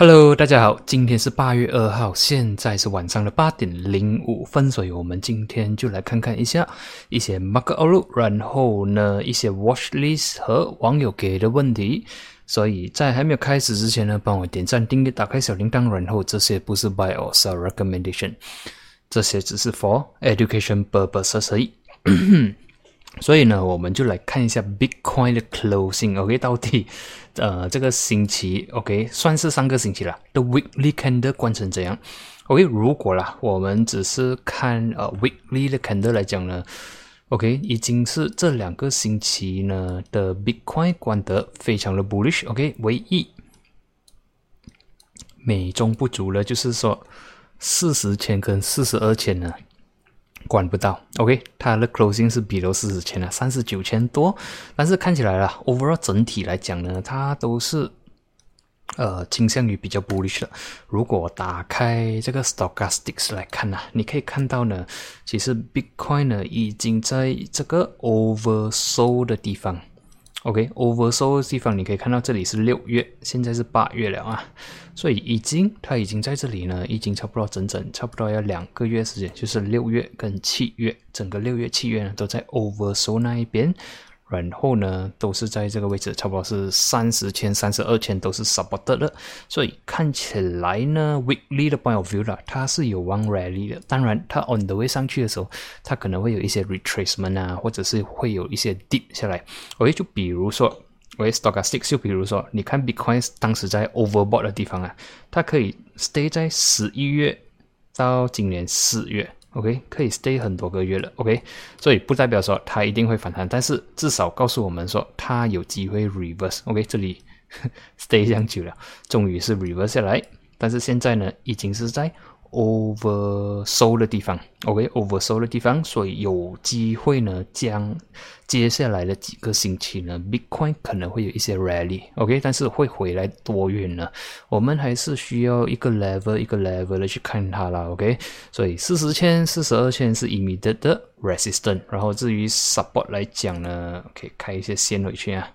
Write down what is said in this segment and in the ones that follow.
Hello，大家好，今天是八月二号，现在是晚上的八点零五分，所以我们今天就来看看一下一些 Mark Outlook，然后呢一些 watch list 和网友给的问题。所以在还没有开始之前呢，帮我点赞、订阅、打开小铃铛，然后这些不是 buy or sell recommendation，这些只是 for education purposes 而已。所以呢，我们就来看一下 Bitcoin 的 closing，OK，到底呃这个星期 OK 算是上个星期了 The weekly candle 关成怎样？OK，如果啦，我们只是看呃 weekly 的 candle 来讲呢，OK，已经是这两个星期呢的 Bitcoin 关得非常的 bullish，OK，唯一美中不足的，就是说四十千跟四十二千呢。管不到，OK，它的 closing 是比如四十千啊，三十九千多，但是看起来啦，overall 整体来讲呢，它都是呃倾向于比较 bullish 的。如果打开这个 stochastics 来看呢，你可以看到呢，其实 Bitcoin 呢已经在这个 oversold 的地方。OK，oversold 的地方你可以看到，这里是六月，现在是八月了啊，所以已经它已经在这里呢，已经差不多整整差不多要两个月时间，就是六月跟七月，整个六月七月呢都在 oversold 那一边。然后呢，都是在这个位置，差不多是三十千、三十二千都是 supported 的，所以看起来呢，weekly 的 point of view 啦，它是有 one rally 的。当然，它 on the way 上去的时候，它可能会有一些 retracement 啊，或者是会有一些 dip 下来。OK，就比如说，OK stochastic，就比如说，你看 Bitcoin 当时在 overbought 的地方啊，它可以 stay 在十一月到今年四月。OK，可以 stay 很多个月了。OK，所以不代表说它一定会反弹，但是至少告诉我们说它有机会 reverse。OK，这里 stay 这样久了，终于是 reverse 下来，但是现在呢，已经是在。Over sold 的地方，OK，over sold 的地方，所以有机会呢，将接下来的几个星期呢，Bitcoin 可能会有一些 rally，OK，但是会回来多远呢？我们还是需要一个 level 一个 level 的去看它啦，OK，所以四十千、四十二千是 immediate 的 resistance，然后至于 support 来讲呢，可以开一些线回去啊。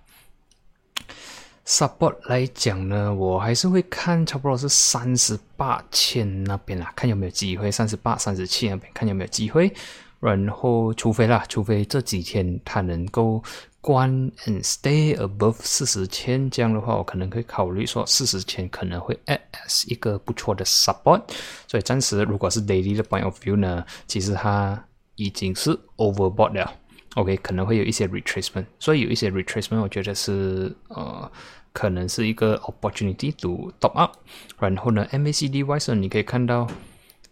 Support 来讲呢，我还是会看差不多是三十八千那边啦，看有没有机会。三十八、三十七那边看有没有机会。然后，除非啦，除非这几天它能够关 and stay above 四十千，这样的话，我可能可以考虑说四十千可能会 as 一个不错的 support。所以暂时如果是 daily 的 point of view 呢，其实它已经是 overbought 了。OK，可能会有一些 retracement，所以有一些 retracement，我觉得是呃，可能是一个 opportunity to top up。然后呢，MACD wise 你可以看到。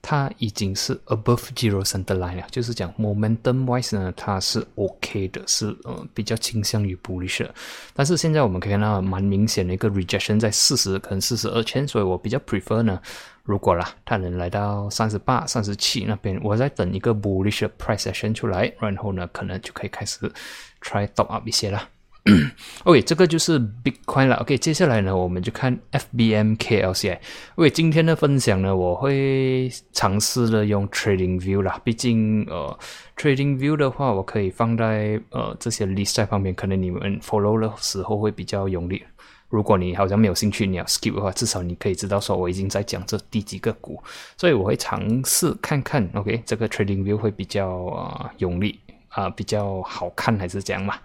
它已经是 above zero center line 了，就是讲 momentum wise 呢，它是 OK 的，是呃比较倾向于 bullish。但是现在我们可以看到蛮明显的一个 rejection 在四十跟四十二千，所以我比较 prefer 呢，如果啦它能来到三十八、三十七那边，我在等一个 bullish price action 出来，然后呢可能就可以开始 try top up 一些啦。OK，这个就是 Bitcoin 了。OK，接下来呢，我们就看 FBM KLCI。OK，今天的分享呢，我会尝试的用 Trading View 啦。毕竟呃，Trading View 的话，我可以放在呃这些 list 在旁边，可能你们 follow 的时候会比较用力。如果你好像没有兴趣，你要 skip 的话，至少你可以知道说我已经在讲这第几个股，所以我会尝试看看。OK，这个 Trading View 会比较啊用力。啊，比较好看还是这样嘛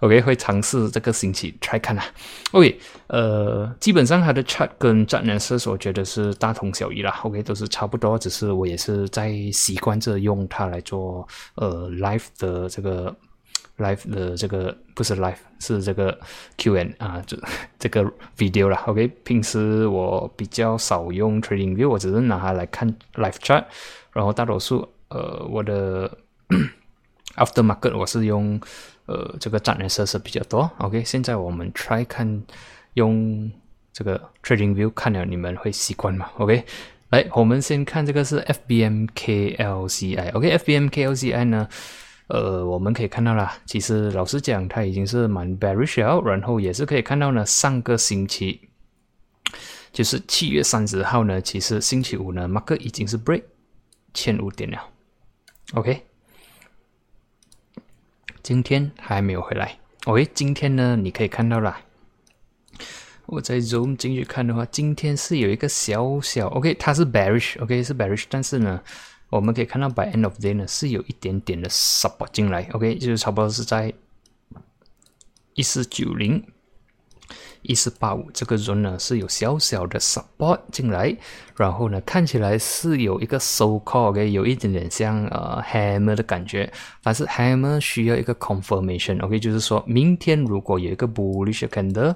？OK，会尝试这个星期 try 看啊。OK，呃，基本上它的 chart 跟战略射手我觉得是大同小异啦。OK，都是差不多，只是我也是在习惯着用它来做呃 live 的这个 live 的这个不是 live 是这个 Q&A 啊，这这个 video 啦。OK，平时我比较少用 trading view，我只是拿它来看 live chart，然后大多数呃我的。After market 我是用呃这个战略设施比较多，OK，现在我们 try 看用这个 Trading View 看了你们会习惯吗？OK，来我们先看这个是 FBMKLCI，OK，FBMKLCI 呢，呃我们可以看到啦，其实老实讲它已经是蛮 bearish 了，然后也是可以看到呢上个星期就是七月三十号呢，其实星期五呢 market 已经是 break 千五点了，OK。今天还没有回来。OK，今天呢，你可以看到啦。我在 zoom 进去看的话，今天是有一个小小 OK，它是 bearish，OK 是 bearish，但是呢，我们可以看到 by end of day 呢是有一点点的 support 进来，OK 就是差不多是在一四九零。一四八五这个日呢是有小小的 support 进来，然后呢看起来是有一个收 call，OK，有一点点像呃 hammer 的感觉，但是 hammer 需要一个 confirmation，OK，就是说明天如果有一个 bullish candle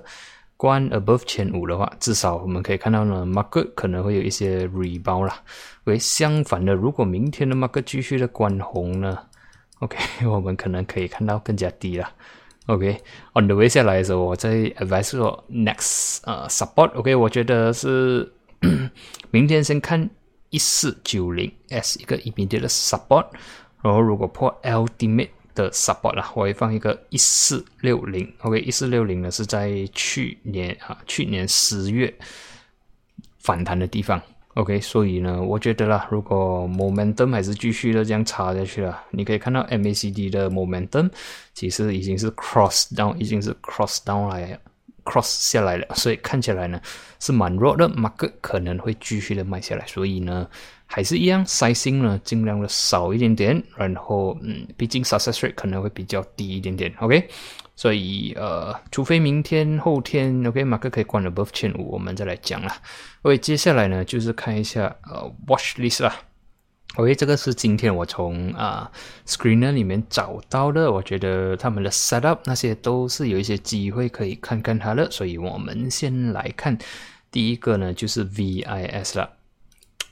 关 above 千五的话，至少我们可以看到呢 market 可能会有一些 rebound 啦。为相反的，如果明天的 market 继续的关红呢，OK，我们可能可以看到更加低了。OK，on the way 下来的时候，我在 advise 说 next 呃 support，OK，我觉得是明天先看一四九零 S 一个 immediate 的 support，然后如果破 ultimate 的 support 啦，我会放一个一四六零，OK，一四六零呢是在去年啊去年十月反弹的地方。OK，所以呢，我觉得啦，如果 momentum 还是继续的这样插下去了，你可以看到 MACD 的 momentum 其实已经是 cross down，已经是 cross down 来 cross 下来了，所以看起来呢是蛮弱的，market 可能会继续的卖下来，所以呢还是一样，sizing 呢尽量的少一点点，然后嗯，毕竟 success rate 可能会比较低一点点，OK。所以，呃，除非明天、后天，OK，马克可以关了 above 千五，我们再来讲啦。OK，接下来呢，就是看一下呃 watch list 啦。OK，这个是今天我从啊 screener 里面找到的，我觉得他们的 setup 那些都是有一些机会可以看看它的。所以我们先来看第一个呢，就是 VIS 了。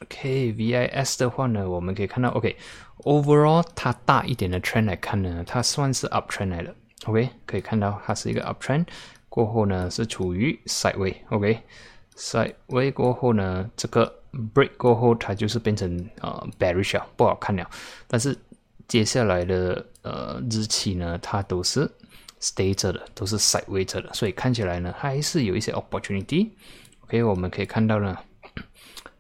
OK，VIS 的话呢，我们可以看到，OK，overall 它大一点的 trend 来看呢，它算是 up trend 来了。OK，可以看到它是一个 uptrend，过后呢是处于 sideway，OK，sideway 过后呢这个 break 过后它就是变成呃 bearish 不好看了。但是接下来的呃日期呢，它都是 stay 着的，都是 sideway 着的，所以看起来呢还是有一些 opportunity。OK，我们可以看到呢。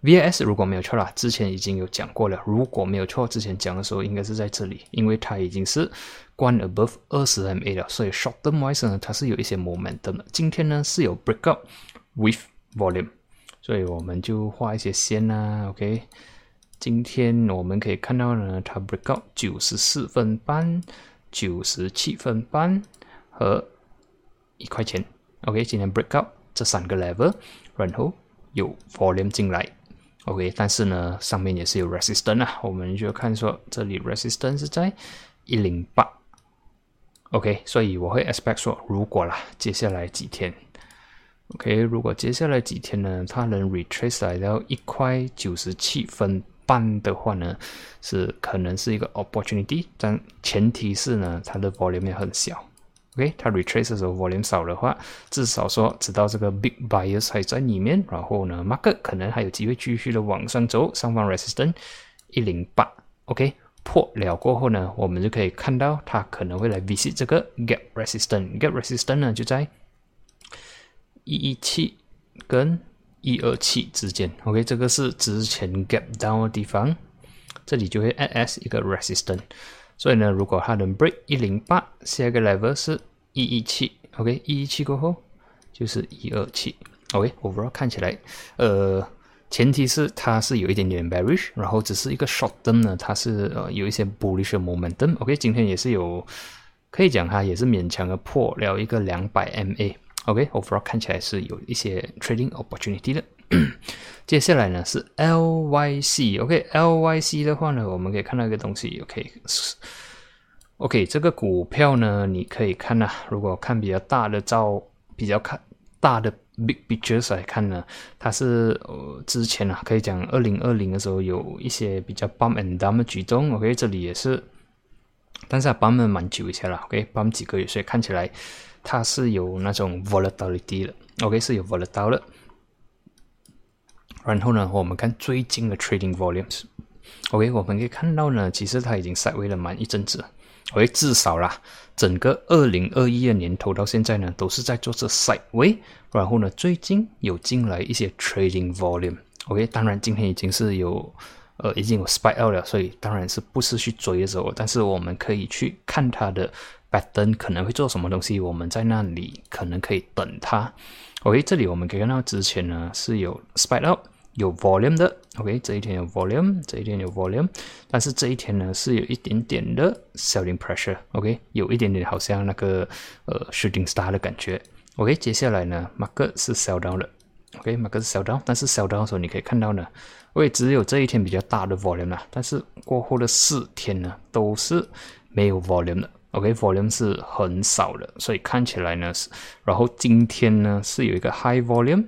VIS 如果没有错啦，之前已经有讲过了。如果没有错，之前讲的时候应该是在这里，因为它已经是关 above 二十 MA 了，所以 short term wise 呢，它是有一些 momentum 的。今天呢是有 break up with volume，所以我们就画一些线啊。OK，今天我们可以看到呢，它 break up 九十四分半、九十七分半和一块钱。OK，今天 break up 这三个 level，然后有 volume 进来。OK，但是呢，上面也是有 resistance 啊，我们就看说这里 resistance 是在一零八，OK，所以我会 expect 说，如果啦，接下来几天，OK，如果接下来几天呢，它能 retrace 来到一块九十七分半的话呢，是可能是一个 opportunity，但前提是呢，它的 volume 很小。OK，它 retrace 的时候 volume 少的话，至少说知道这个 big buyers 还在里面，然后呢，market 可能还有机会继续的往上走，上方 resistance 一零八，OK 破了过后呢，我们就可以看到它可能会来 visit 这个 gap resistance，gap resistance 呢就在一一七跟一二七之间，OK 这个是之前 gap down 的地方，这里就会 add as 一个 resistance。所以呢，如果它能 break 一零八，下一个 level 是一一七，OK，一一七过后就是一二七，OK，overall 看起来，呃，前提是它是有一点点 bearish，然后只是一个 short 端呢，它是呃有一些 bullish momentum，OK，今天也是有，可以讲它也是勉强的破了一个两百 MA，OK，overall 看起来是有一些 trading opportunity 的。接下来呢是 LYC，OK，LYC 的话呢，我们可以看到一个东西，OK，OK，这个股票呢，你可以看呐，如果看比较大的照，比较看大的 big pictures 来看呢，它是呃之前啊，可以讲二零二零的时候有一些比较 bump and down 的举动，OK，这里也是，但是它 bump 蛮久一些了，OK，bump 几个月，所以看起来它是有那种 volatility 的，OK，是有 volatility。然后呢，我们看最近的 trading volumes，OK，我们可以看到呢，其实它已经 sideway 了蛮一阵子，OK，至少啦，整个二零二一的年头到现在呢，都是在做这 sideway，然后呢，最近有进来一些 trading volume，OK，当然今天已经是有，呃，已经有 spike out 了，所以当然是不是去追的时候，但是我们可以去看它的 pattern 可能会做什么东西，我们在那里可能可以等它。OK，这里我们可以看到之前呢是有 spike up 有 volume 的，OK，这一天有 volume，这一天有 volume，但是这一天呢是有一点点的 selling pressure，OK，有一点点好像那个呃 shooting star 的感觉，OK，接下来呢，market 是 sell down 的，OK，market 是 sell down，但是 sell down 的时候你可以看到呢，喂，只有这一天比较大的 volume 啦，但是过后的四天呢都是没有 volume 的。OK，volume 是很少的，所以看起来呢是，然后今天呢是有一个 high volume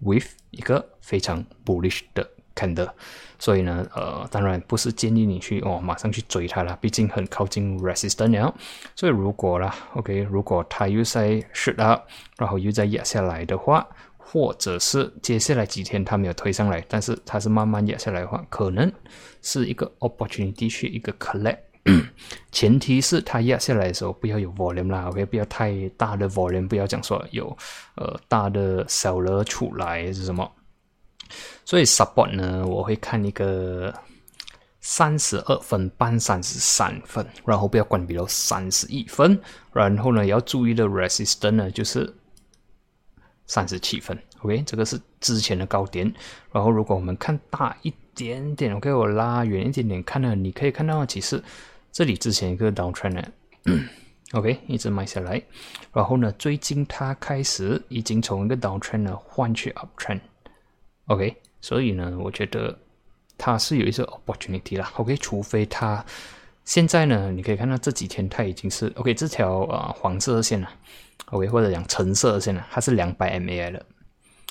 with 一个非常 bullish 的 candle，所以呢，呃，当然不是建议你去哦马上去追它了，毕竟很靠近 resistance 了。所以如果啦，OK，如果它又在 shoot up，然后又在压下来的话，或者是接下来几天它没有推上来，但是它是慢慢压下来的话，可能是一个 opportunity 去一个 collect。前提是它压下来的时候不要有 volume 啦，OK，不要太大的 volume，不要讲说有呃大的 seller 出来是什么。所以 support 呢，我会看一个三十二分半、三十三分，然后不要关闭到三十一分，然后呢要注意的 resistance 呢就是三十七分，OK，这个是之前的高点。然后如果我们看大一点点，OK，我拉远一点点看呢，你可以看到其实。这里之前一个 downtrend OK，一直买下来，然后呢，最近它开始已经从一个 downtrend 呢换去 O.K.，所以呢，我觉得它是有一些 opportunity 啦，OK，除非它现在呢，你可以看到这几天它已经是 OK，这条啊黄色线了，OK，或者讲橙色线了，它是两百 MA 的。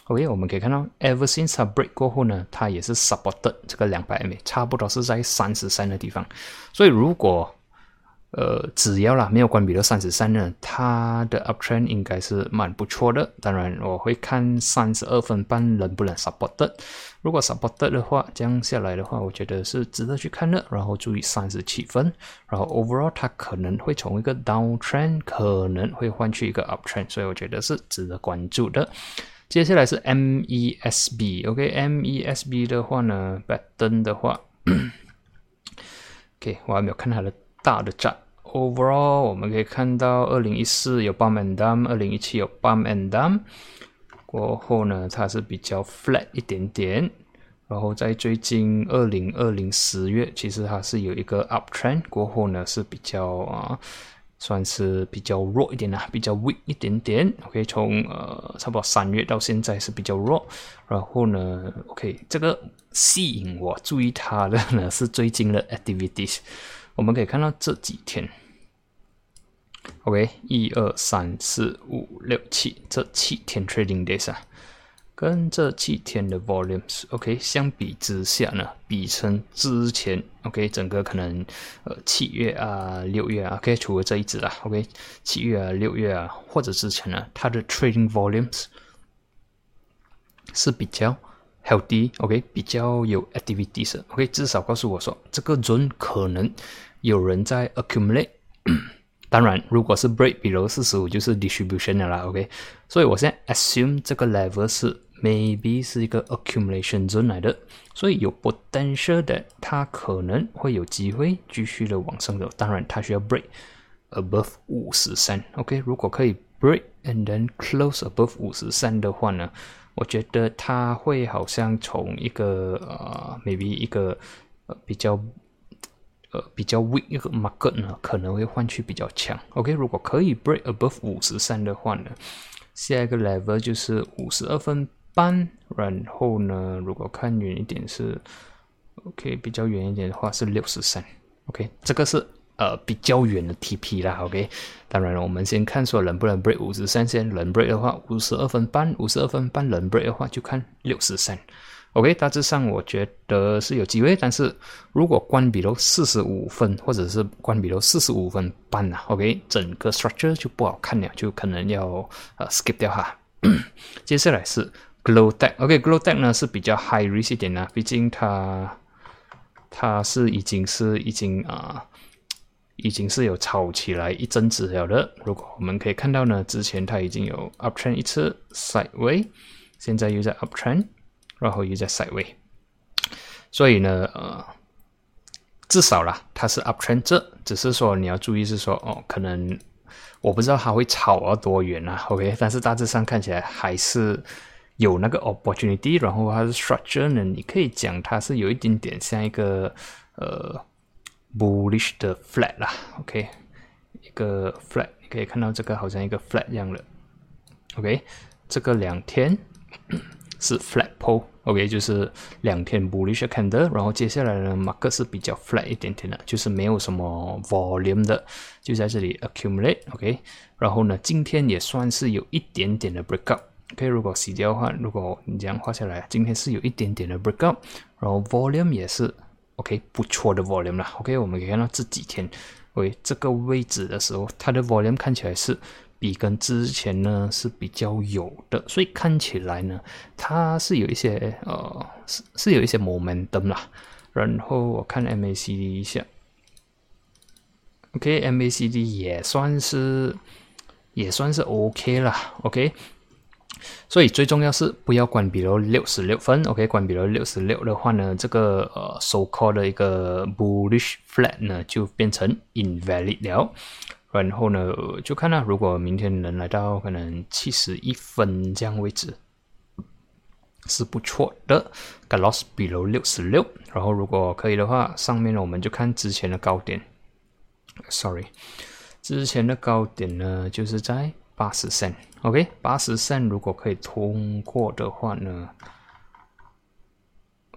OK，我们可以看到，ever since 它 break 过后呢，它也是 supported 这个两百 MA，差不多是在三十三的地方。所以如果呃只要啦没有关闭到三十三呢，它的 uptrend 应该是蛮不错的。当然我会看三十二分半能不能 supported。如果 support 的话，这样下来的话，我觉得是值得去看的。然后注意三十七分，然后 overall 它可能会从一个 downtrend 可能会换去一个 uptrend，所以我觉得是值得关注的。接下来是 MESB，OK，MESB 的话呢，pattern 的话，OK，我还没有看它的大的站。Overall，我们可以看到，二零一四有 Bum and dump，二零一七有 Bum and dump，过后呢，它是比较 flat 一点点。然后在最近二零二零十月，其实它是有一个 uptrend，过后呢是比较啊。算是比较弱一点啦，比较 weak 一点点。OK，从呃差不多三月到现在是比较弱。然后呢，OK，这个吸引我注意它的呢是最近的 activities。我们可以看到这几天，OK，一二三四五六七，这七天 trading days 啊。跟这七天的 volumes，OK，相比之下呢，比成之前，OK，整个可能呃七月啊、六月啊，OK，除了这一支啊，OK，七月啊、六月啊，或者之前呢，它的 trading volumes 是比较 healthy，OK，比较有 activities，OK，至少告诉我说这个人可能有人在 accumulate。当然，如果是 break below 四十五，就是 distribution 的啦，OK，所以我现在 assume 这个 level 是。maybe 是一个 accumulation zone 来的，所以有 potential 的，它可能会有机会继续的往上走。当然，它需要 break above 五十三。OK，如果可以 break and then close above 五十三的话呢，我觉得它会好像从一个呃 maybe 一个呃比较呃比较 weak 一个 market 呢，可能会换去比较强。OK，如果可以 break above 五十三的话呢，下一个 level 就是五十二分。半，然后呢，如果看远一点是，OK，比较远一点的话是六十三，OK，这个是呃比较远的 TP 啦，OK，当然了，我们先看说能不能 break 五十三线，能 break 的话五十二分半，五十二分半能 break 的话就看六十三，OK，大致上我觉得是有机会，但是如果关闭了四十五分，或者是关闭了四十五分半呐，OK，整个 structure 就不好看了，就可能要呃 skip 掉哈，接下来是。Glow Tech，OK，Glow Tech 呢是比较 high risk 一点呢，毕竟它它是已经是已经啊，已经是有炒起来一阵子了的。如果我们可以看到呢，之前它已经有 uptrend 一次 sideway，现在又在 uptrend，然后又在塞位所以呢，呃，至少啦，它是 uptrend，这只是说你要注意是说哦，可能我不知道它会炒到多远啊，OK，但是大致上看起来还是有那个 opportunity，然后它是 structure 呢，你可以讲它是有一点点像一个呃 bullish 的 flat 啦，OK，一个 flat，你可以看到这个好像一个 flat 一样的，OK，这个两天是 flat pole。OK，就是两天 bullish candle，然后接下来呢，马克是比较 flat 一点点的，就是没有什么 volume 的，就在这里 accumulate。OK，然后呢，今天也算是有一点点的 breakout。OK，如果洗掉的话，如果你这样画下来，今天是有一点点的 breakout，然后 volume 也是 OK 不错的 volume 啦。OK，我们可以看到这几天为这个位置的时候，它的 volume 看起来是。比跟之前呢是比较有的，所以看起来呢，它是有一些呃是是有一些 momentum 啦。然后我看 MACD 一下，OK，MACD 也算是也算是 OK 啦，OK。所以最重要是不要关闭了六十六分，OK，关闭了六十六的话呢，这个呃 so call 的一个 bullish flat 呢就变成 invalid 了。然后呢，就看到如果明天能来到可能七十一分这样位置，是不错的。Got loss below 六十六，然后如果可以的话，上面呢我们就看之前的高点。Sorry，之前的高点呢就是在八十三，OK，八十三如果可以通过的话呢，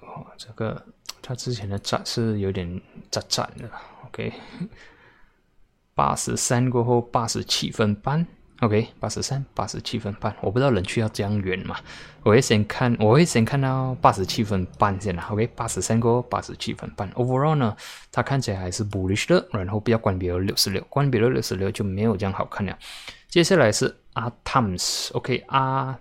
哦，这个它之前的站是有点窄窄的，OK。八十三过后，八十七分半，OK，八十三，八十七分半，我不知道人去要这样远嘛，我会先看，我会先看到八十七分半先啦，OK，八十三过后，八十七分半，Overall 呢，它看起来还是 bullish 的，然后不要关闭了六十六，关闭了六十六就没有这样好看了。接下来是 atoms ok 啊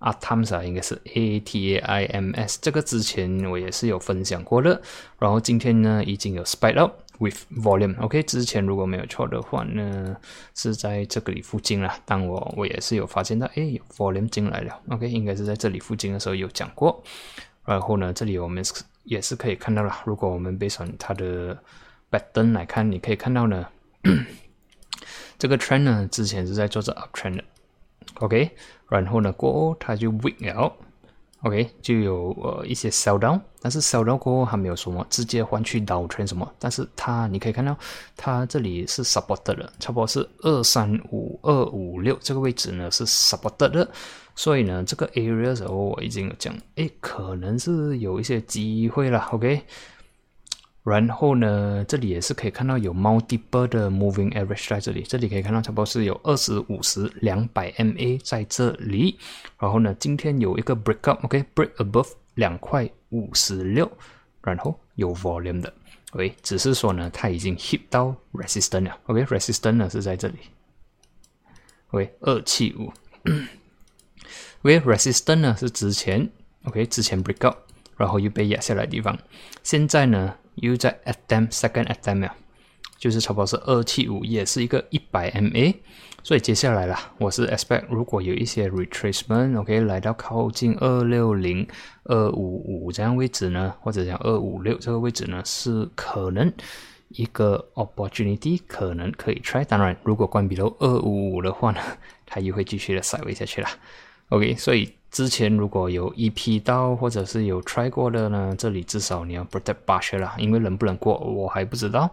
Atoms 啊，应该是 A T A I M S，这个之前我也是有分享过的，然后今天呢已经有 spike up。With volume，OK，之前如果没有错的话呢，是在这个里附近了。当我我也是有发现到，哎，有 volume 进来了，OK，应该是在这里附近的时候有讲过。然后呢，这里我们也是可以看到了。如果我们背上它的 button 来看，你可以看到呢，这个 trend 呢之前是在做着 uptrend 的，OK，然后呢过后它就 weak 了。OK，就有呃一些 sell down，但是 sell down 过后还没有什么直接换去 down trend 什么，但是它你可以看到它这里是 supported 的，差不多是二三五二五六这个位置呢是 supported 的，所以呢这个 area 时候我已经有讲，诶，可能是有一些机会了，OK。然后呢，这里也是可以看到有 multiple 的 moving average 在这里，这里可以看到差不多是有二十五十两百 MA 在这里。然后呢，今天有一个 break up，OK，break above 两块五十六，然后有 volume 的，OK，只是说呢，它已经 hit 到 resistance 了，OK，resistance 呢是在这里，OK，二七五，OK，resistance 呢是之前，OK，之前 break up，然后又被压下来的地方，现在呢。又在 at them second attempt 了，就是差不多是二七五，也是一个一百 MA，所以接下来啦，我是 expect 如果有一些 retracement，OK，来到靠近二六零二五五这样位置呢，或者讲二五六这个位置呢，是可能一个 opportunity，可能可以 try。当然，如果关闭了二五五的话呢，它又会继续的 side 下去了。OK，所以。之前如果有 EP 到或者是有 try 过的呢，这里至少你要 protect 八血啦，因为能不能过我还不知道。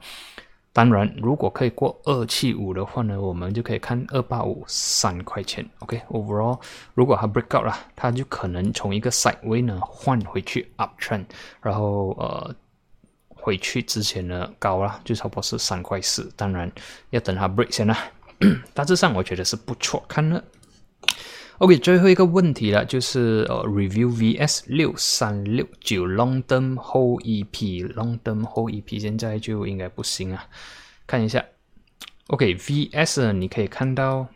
当然，如果可以过二七五的话呢，我们就可以看二八五三块钱。OK，overall，如果它 break out 了，它就可能从一个 side way 呢换回去 up trend，然后呃回去之前的高了，就差不多是三块四。当然要等它 break 先啦。大致上我觉得是不错看了。OK，最后一个问题了，就是呃，Review VS 六三六九 Long Term Hold EP，Long Term Hold EP 现在就应该不行啊。看一下，OK，VS 你可以看到，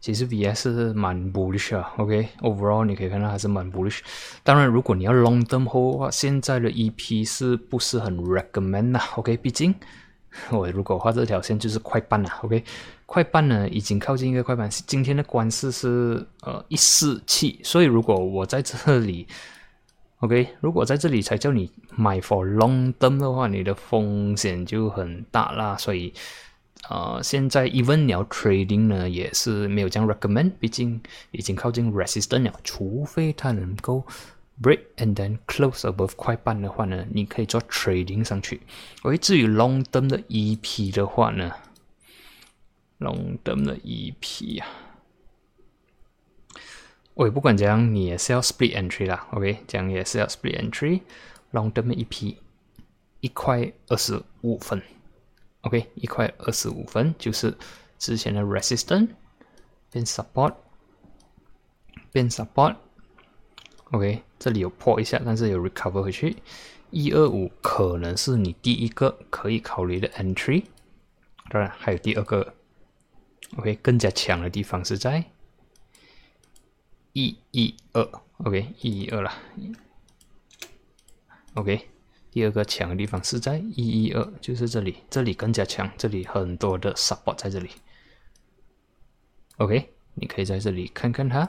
其实 VS 蛮 bullish 啊。OK，Overall 你可以看到还是蛮 bullish。当然，如果你要 Long Term Hold 的话，现在的 EP 是不是很 recommend 啊？OK，毕竟我如果画这条线就是快半了。OK。快半呢，已经靠近一个快半。今天的关市是呃一四七，所以如果我在这里，OK，如果在这里才叫你买 for long term 的话，你的风险就很大啦。所以呃，现在 even 你要 trading 呢，也是没有这样 recommend，毕竟已经靠近 resistance 了，除非它能够 break and then close above 快半的话呢，你可以做 trading 上去。而至于 long term 的 EP 的话呢，long term 的 EP 啊，我也不管怎样，你也是要 split entry 啦，OK，这样也是要 split entry，long term 的 EP 一块二十五分。OK，一块二十五分就是之前的 resistance 变 support 变 support，OK，这里有破一下，但是有 recover 回去。一二五可能是你第一个可以考虑的 entry，当然还有第二个，OK，更加强的地方是在一一二，OK，一一二了，OK。第二个强的地方是在一一二，就是这里，这里更加强，这里很多的 support 在这里。OK，你可以在这里看看它。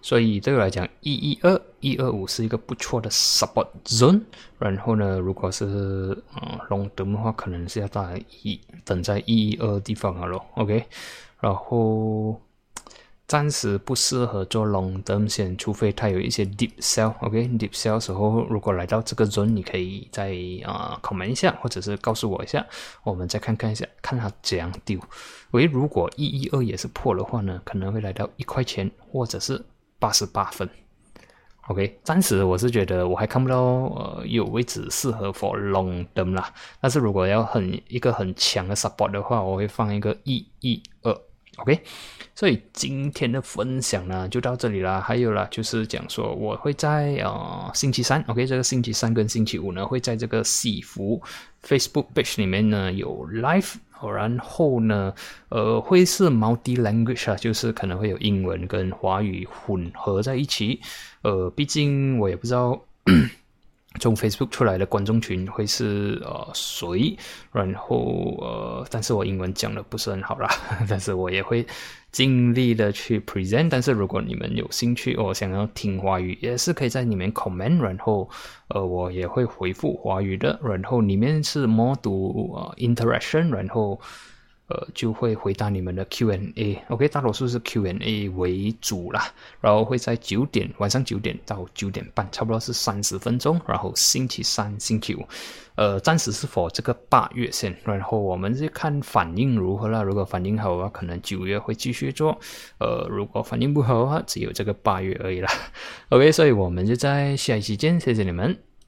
所以对我来讲，一一二、一二五是一个不错的 support zone。然后呢，如果是嗯龙德的话，可能是要在一等在一一二地方了。OK，然后。暂时不适合做 long term 线，除非它有一些 deep sell。OK，deep sell 时候，如果来到这个 zone，你可以再啊 comment 一下，或者是告诉我一下，我们再看看一下，看它怎样丢。喂，如果一一二也是破的话呢，可能会来到一块钱，或者是八十八分。OK，暂时我是觉得我还看不到呃有位置适合 for long 剪啦。但是如果要很一个很强的 support 的话，我会放一个一一二。OK，所以今天的分享呢就到这里啦。还有啦，就是讲说我会在呃星期三，OK，这个星期三跟星期五呢会在这个喜福 Facebook page 里面呢有 live，然后呢呃会是 multi language 啊，就是可能会有英文跟华语混合在一起。呃，毕竟我也不知道。从 Facebook 出来的观众群会是呃谁？然后呃，但是我英文讲的不是很好啦，但是我也会尽力的去 present。但是如果你们有兴趣，我想要听华语，也是可以在里面 comment，然后呃，我也会回复华语的。然后里面是 more 读呃 interaction，然后。呃，就会回答你们的 Q&A，OK，大多数是 Q&A 为主啦，然后会在九点晚上九点到九点半，差不多是三十分钟，然后星期三、星期五，呃，暂时是否这个八月线，然后我们就看反应如何了。如果反应好的话，可能九月会继续做，呃，如果反应不好的话，只有这个八月而已啦。OK，所以我们就在下一期见，谢谢你们。